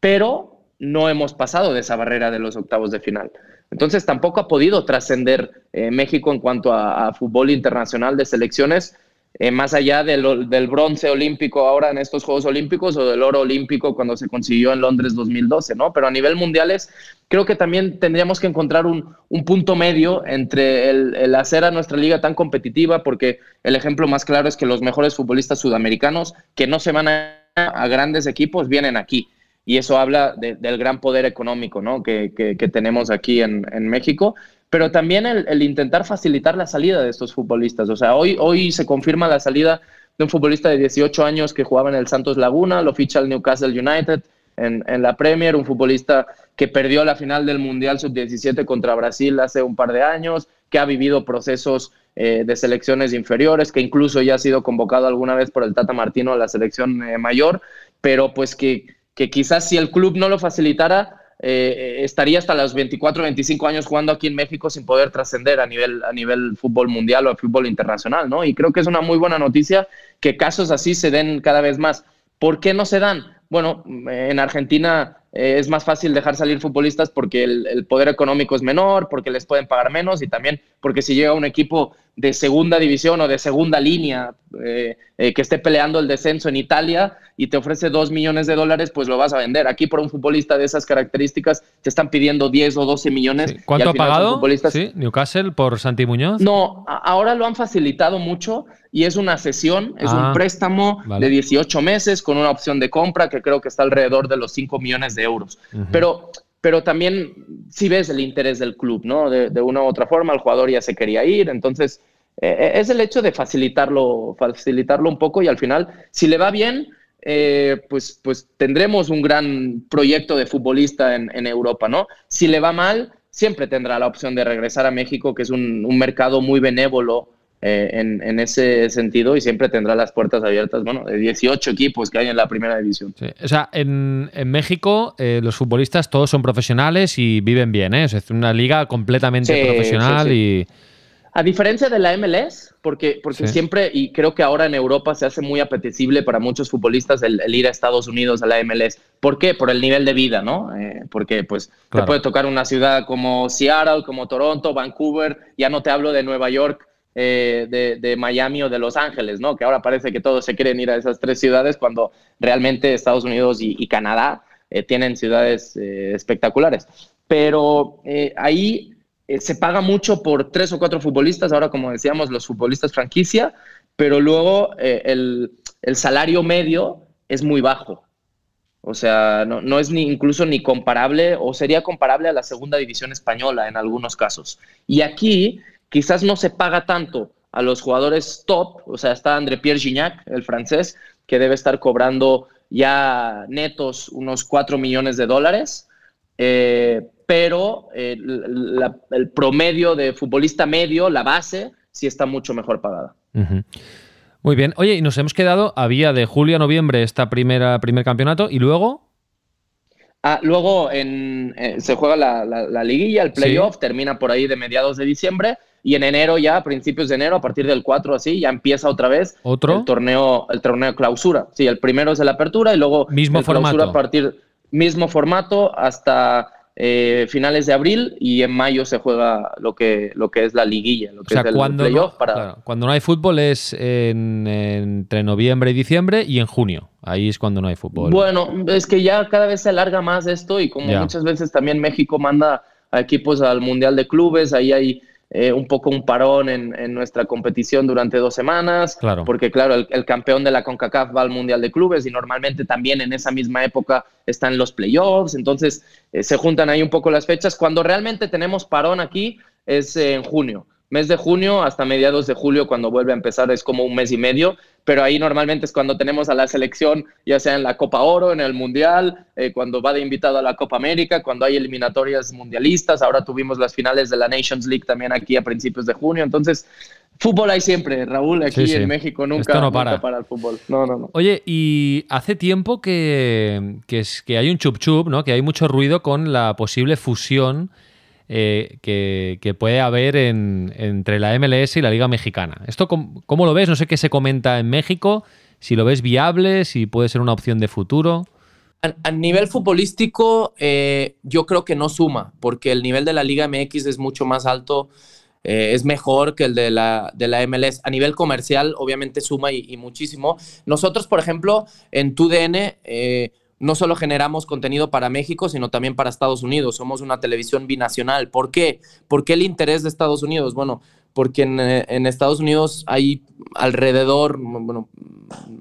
pero no hemos pasado de esa barrera de los octavos de final. Entonces tampoco ha podido trascender eh, México en cuanto a, a, fútbol internacional de selecciones, eh, más allá del, del, bronce olímpico ahora en estos Juegos Olímpicos o del oro olímpico cuando se consiguió en Londres 2012, ¿no? Pero a nivel mundiales creo que también tendríamos que encontrar un, un punto medio entre el, hacer a nuestra liga tan competitiva, porque el ejemplo más claro es que los mejores futbolistas sudamericanos que no se van a, a grandes equipos vienen aquí y eso habla de, del gran poder económico ¿no? que, que, que, tenemos aquí en, en México, pero también el, intentar facilitar la salida de estos futbolistas. O sea, hoy, hoy se confirma la salida de un futbolista de 18 años que jugaba en el Santos Laguna, lo ficha el Newcastle United en, en la Premier, un futbolista que perdió la final del Mundial Sub-17 contra Brasil hace un par de años, que ha vivido procesos eh, de selecciones inferiores, que incluso ya ha sido convocado alguna vez por el Tata Martino a la selección eh, mayor, pero pues que que quizás si el club no lo facilitara, eh, estaría hasta los 24, 25 años jugando aquí en México sin poder trascender a nivel, a nivel fútbol mundial o a fútbol internacional, ¿no? Y creo que es una muy buena noticia que casos así se den cada vez más. ¿Por qué no se dan? Bueno, en Argentina eh, es más fácil dejar salir futbolistas porque el, el, poder económico es menor, porque les pueden pagar menos y también porque si llega un equipo de segunda división o de segunda línea eh, eh, que esté peleando el descenso en Italia y te ofrece dos millones de dólares, pues lo vas a vender. Aquí por un futbolista de esas características te están pidiendo 10 o 12 millones. Sí. ¿Cuánto ha pagado sí, Newcastle por Santi Muñoz? No, ahora lo han facilitado mucho y es una cesión, es Ah, un préstamo vale. de 18 meses con una opción de compra que creo que está alrededor de los 5 millones de euros. Pero, pero también si ves el interés del club, ¿no? De, de, una u otra forma, el jugador ya se quería ir, entonces eh, es el hecho de facilitarlo, facilitarlo un poco y al final, si le va bien, eh, pues, pues tendremos un gran proyecto de futbolista en, en, Europa, ¿no? Si le va mal, siempre tendrá la opción de regresar a México, que es un, un mercado muy benévolo eh, en, en, ese sentido y siempre tendrá las puertas abiertas, bueno, de 18 equipos que hay en la primera división. Sí. O sea, en, en México eh, los futbolistas todos son profesionales y viven bien, ¿eh? es una liga completamente sí, profesional sí, y... A diferencia de la MLS, porque, porque siempre, y creo que ahora en Europa se hace muy apetecible para muchos futbolistas el, el, ir a Estados Unidos, a la MLS. ¿Por qué? Por el nivel de vida, ¿no? Eh, porque pues claro. te puede tocar una ciudad como Seattle, como Toronto, Vancouver, ya no te hablo de Nueva York, eh, de, Miami o de Los Ángeles, ¿no? Que ahora parece que todos se quieren ir a esas tres ciudades cuando realmente Estados Unidos y, y Canadá eh, tienen ciudades eh, espectaculares. Pero ahí se paga mucho por tres o cuatro futbolistas, ahora como decíamos, los futbolistas franquicia, pero luego el, el, salario medio es muy bajo. O sea, no, no es ni, incluso ni comparable o sería comparable a la segunda división española en algunos casos. Y aquí quizás no se paga tanto a los jugadores top, o sea, está André Pierre Gignac, el francés, que debe estar cobrando ya netos unos 4 millones de dólares, eh, pero eh, la, el promedio de futbolista medio, la base, sí está mucho mejor pagada. Uh -huh. Muy bien. Oye, y nos hemos quedado a vía de julio a noviembre esta primera primer campeonato y luego Ah, luego en, eh, se juega la, la, la, liguilla, el playoff, sí. termina por ahí de mediados de diciembre y en enero ya, a principios de enero, a partir del 4 así, ya empieza otra vez ¿Otro? el torneo el torneo clausura. Sí, el primero es el apertura y luego mismo el formato. clausura a partir mismo formato hasta eh, finales de abril y en mayo se juega lo que, lo que es la liguilla, lo que o sea, es el cuando playoff. No, para... claro, cuando no hay fútbol es en, en, entre noviembre y diciembre y en junio. Ahí es cuando no hay fútbol. Bueno, es que ya cada vez se alarga más esto y como ya. muchas veces también México manda a equipos al Mundial de Clubes, ahí hay eh, un poco un parón en, en, nuestra competición durante dos semanas, claro. porque claro, el, el, campeón de la CONCACAF va al Mundial de Clubes y normalmente también en esa misma época están los playoffs, entonces eh, se juntan ahí un poco las fechas. Cuando realmente tenemos parón aquí es eh, en junio, mes de junio hasta mediados de julio cuando vuelve a empezar es como un mes y medio, pero ahí normalmente es cuando tenemos a la selección, ya sea en la Copa Oro, en el Mundial, eh, cuando va de invitado a la Copa América, cuando hay eliminatorias mundialistas, ahora tuvimos las finales de la Nations League también aquí a principios de junio, entonces fútbol hay siempre, Raúl, aquí sí, sí. en México nunca, no para. nunca para el fútbol. No, no, no. Oye, y hace tiempo que, que, es, que hay un chup chup, ¿no? que hay mucho ruido con la posible fusión eh, que, puede haber en, entre la MLS y la Liga Mexicana. ¿Esto cómo, lo ves? No sé qué se comenta en México, si lo ves viable, si puede ser una opción de futuro. A, nivel futbolístico, eh, yo creo que no suma, porque el nivel de la Liga MX es mucho más alto, eh, es mejor que el de la, MLS. A nivel comercial, obviamente suma y, y muchísimo. Nosotros, por ejemplo, en TUDN no solo generamos contenido para México, sino también para Estados Unidos. Somos una televisión binacional. ¿Por qué? ¿Por qué el interés de Estados Unidos? Bueno, porque en, en Estados Unidos hay alrededor, bueno,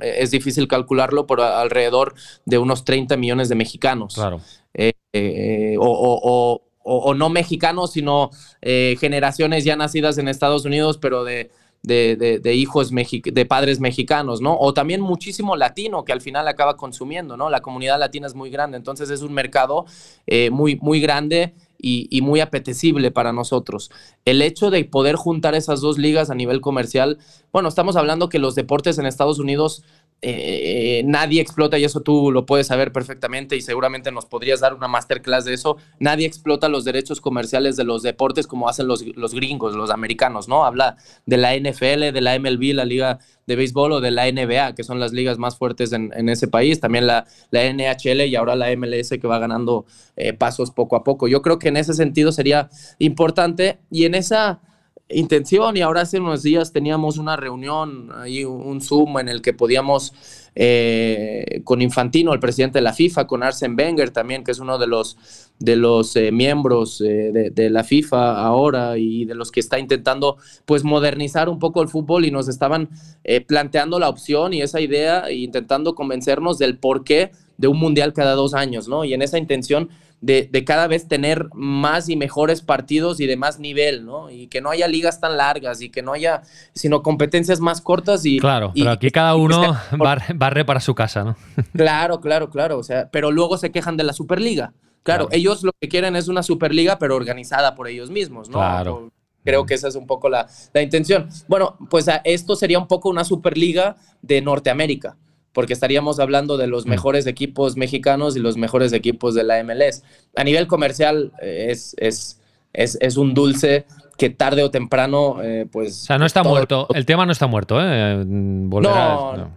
es difícil calcularlo, pero alrededor de unos 30 millones de mexicanos. Claro. Eh, eh, o, o, o, o, no mexicanos, sino eh, generaciones ya nacidas en Estados Unidos, pero de de, de, de hijos de padres mexicanos, ¿no? O también muchísimo latino que al final acaba consumiendo, ¿no? La comunidad latina es muy grande, entonces es un mercado eh, muy, muy grande y, y, muy apetecible para nosotros. El hecho de poder juntar esas dos ligas a nivel comercial, bueno, estamos hablando que los deportes en Estados Unidos eh, nadie explota, y eso tú lo puedes saber perfectamente y seguramente nos podrías dar una masterclass de eso, nadie explota los derechos comerciales de los deportes como hacen los, los gringos, los americanos, ¿no? Habla de la NFL, de la MLB, la liga de béisbol o de la NBA, que son las ligas más fuertes en, en ese país, también la, la, NHL y ahora la MLS que va ganando eh, pasos poco a poco. Yo creo que en ese sentido sería importante y en esa intención y ahora hace unos días teníamos una reunión, ahí un Zoom en el que podíamos eh, con Infantino, el presidente de la FIFA, con Arsen Wenger también, que es uno de los, de los eh, miembros eh, de, la FIFA ahora y de los que está intentando pues modernizar un poco el fútbol y nos estaban eh, planteando la opción y esa idea e intentando convencernos del porqué de un mundial cada dos años, ¿no? Y en esa intención de, de, cada vez tener más y mejores partidos y de más nivel, ¿no? Y que no haya ligas tan largas y que no haya, sino competencias más cortas y... Claro, y, pero aquí cada uno barre, barre, para su casa, ¿no? Claro, claro, claro, o sea, pero luego se quejan de la Superliga. Claro, claro. ellos lo que quieren es una Superliga, pero organizada por ellos mismos, ¿no? Claro. Creo que esa es un poco la, la intención. Bueno, pues esto sería un poco una Superliga de Norteamérica porque estaríamos hablando de los mejores equipos mexicanos y los mejores equipos de la MLS. A nivel comercial eh, es, es, es, es un dulce que tarde o temprano, eh, pues... O sea, no está muerto, el tema no está muerto, ¿eh? Volverá, no, no,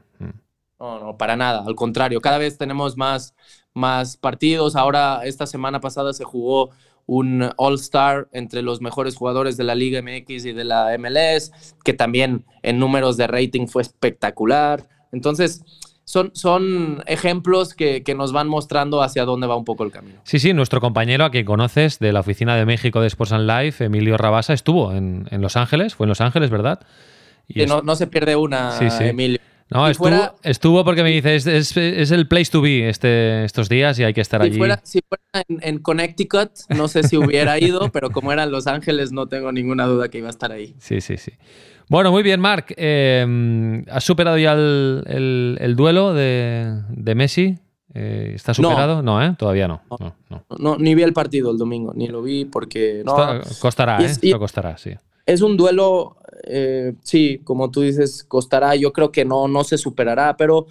no, no, para nada, al contrario, cada vez tenemos más, más partidos. Ahora, esta semana pasada se jugó un All-Star entre los mejores jugadores de la Liga MX y de la MLS, que también en números de rating fue espectacular. Entonces, son, son ejemplos que, que, nos van mostrando hacia dónde va un poco el camino. Sí, sí, nuestro compañero a quien conoces de la oficina de México de Sports and Life, Emilio Rabasa, estuvo en, en Los Ángeles, fue en Los Ángeles, ¿verdad? Y no, no, se pierde una, sí, sí. Emilio. No, estuvo, fuera, estuvo, porque me dice, es, es, es, el place to be este, estos días y hay que estar si allí. Fuera, si fuera en, en, Connecticut, no sé si hubiera ido, pero como era en Los Ángeles, no tengo ninguna duda que iba a estar ahí. Sí, sí, sí. Bueno, muy bien, Marc. Eh, ¿Has superado ya el, el, el duelo de, de Messi? Eh, ¿Está superado? No, no ¿eh? Todavía no. No, no. no, Ni vi el partido el domingo, ni lo vi porque... No, Esto costará, ¿eh? es, Esto costará, sí. Es un duelo, eh, sí, como tú dices, costará. Yo creo que no, no se superará, pero,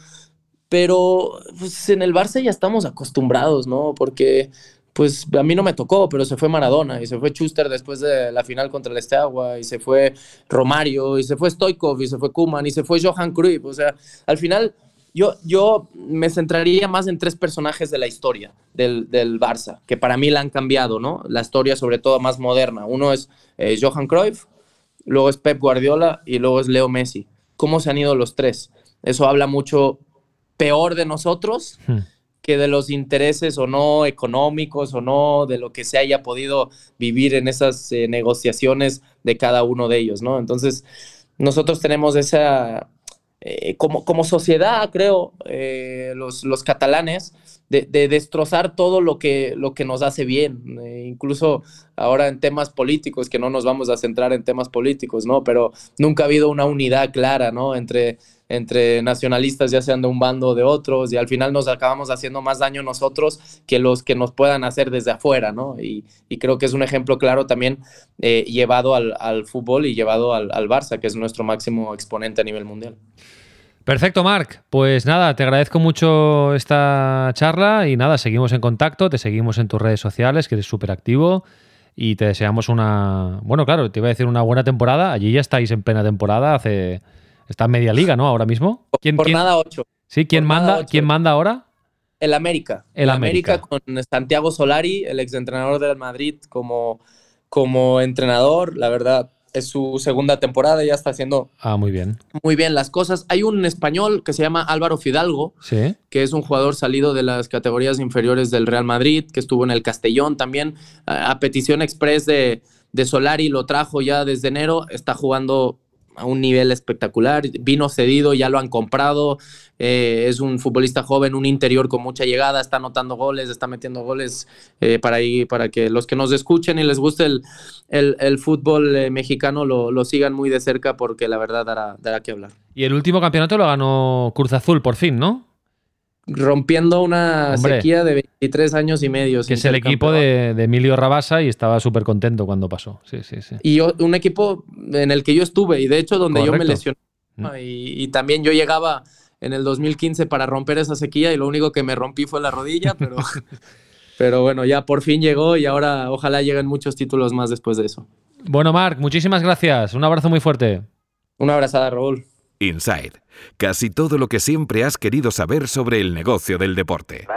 pero pues en el Barça ya estamos acostumbrados, ¿no? Porque pues a mí no me tocó, pero se fue Maradona y se fue Schuster después de la final contra el Esteagua y se fue Romario y se fue Stoikov y se fue Kuman y se fue Johan Cruyff. O sea, al final yo, yo me centraría más en tres personajes de la historia del, del, Barça, que para mí la han cambiado, ¿no? La historia sobre todo más moderna. Uno es eh, Johan Cruyff, luego es Pep Guardiola y luego es Leo Messi. ¿Cómo se han ido los tres? Eso habla mucho peor de nosotros. Hmm que de los intereses o no económicos o no, de lo que se haya podido vivir en esas eh, negociaciones de cada uno de ellos, ¿no? Entonces, nosotros tenemos esa, eh, como, como sociedad, creo, eh, los, los catalanes, de, de, destrozar todo lo que, lo que nos hace bien, incluso ahora en temas políticos, que no nos vamos a centrar en temas políticos, ¿no? Pero nunca ha habido una unidad clara, ¿no? Entre, entre nacionalistas, ya sean de un bando o de otros, y al final nos acabamos haciendo más daño nosotros que los que nos puedan hacer desde afuera, ¿no? Y, creo que es un ejemplo claro también eh, llevado al, al, fútbol y llevado al, al Barça, que es nuestro máximo exponente a nivel mundial. Perfecto, Marc. Pues nada, te agradezco mucho esta charla y nada, seguimos en contacto, te seguimos en tus redes sociales, que eres súper activo y te deseamos una, bueno, claro, te iba a decir una buena temporada. Allí ya estáis en plena temporada, hace está en media liga, ¿no? Ahora mismo. ¿Quién, Jornada 8. Sí, ¿quién manda, ¿quién manda ahora? El América. El, el América. América. con Santiago Solari, el exentrenador del Madrid, como, como entrenador. La verdad, es su segunda temporada, ya está haciendo ah, muy bien. muy bien las cosas. Hay un español que se llama Álvaro Fidalgo, ¿Sí? que es un jugador salido de las categorías inferiores del Real Madrid, que estuvo en el Castellón también, a, a petición express de, de Solari, lo trajo ya desde enero, está jugando a un nivel espectacular, vino cedido, ya lo han comprado, eh, es un futbolista joven, un interior con mucha llegada, está anotando goles, está metiendo goles eh, para, ahí, para que los que nos escuchen y les guste el, el, el fútbol eh, mexicano lo, lo, sigan muy de cerca porque la verdad dará, dará que hablar. Y el último campeonato lo ganó Cruz Azul por fin, ¿no? Rompiendo una Hombre, sequía de 23 años y medio. Que es el equipo de, de, Emilio Rabasa y estaba súper contento cuando pasó. Sí, sí, sí. Y yo, un equipo en el que yo estuve y de hecho donde Correcto. yo me lesioné. Mm. Y, y, también yo llegaba en el 2015 para romper esa sequía y lo único que me rompí fue la rodilla, pero, pero bueno, ya por fin llegó y ahora ojalá lleguen muchos títulos más después de eso. Bueno, Marc, muchísimas gracias. Un abrazo muy fuerte. Una abrazada, Raúl. Inside. Casi todo lo que siempre has querido saber sobre el negocio del deporte.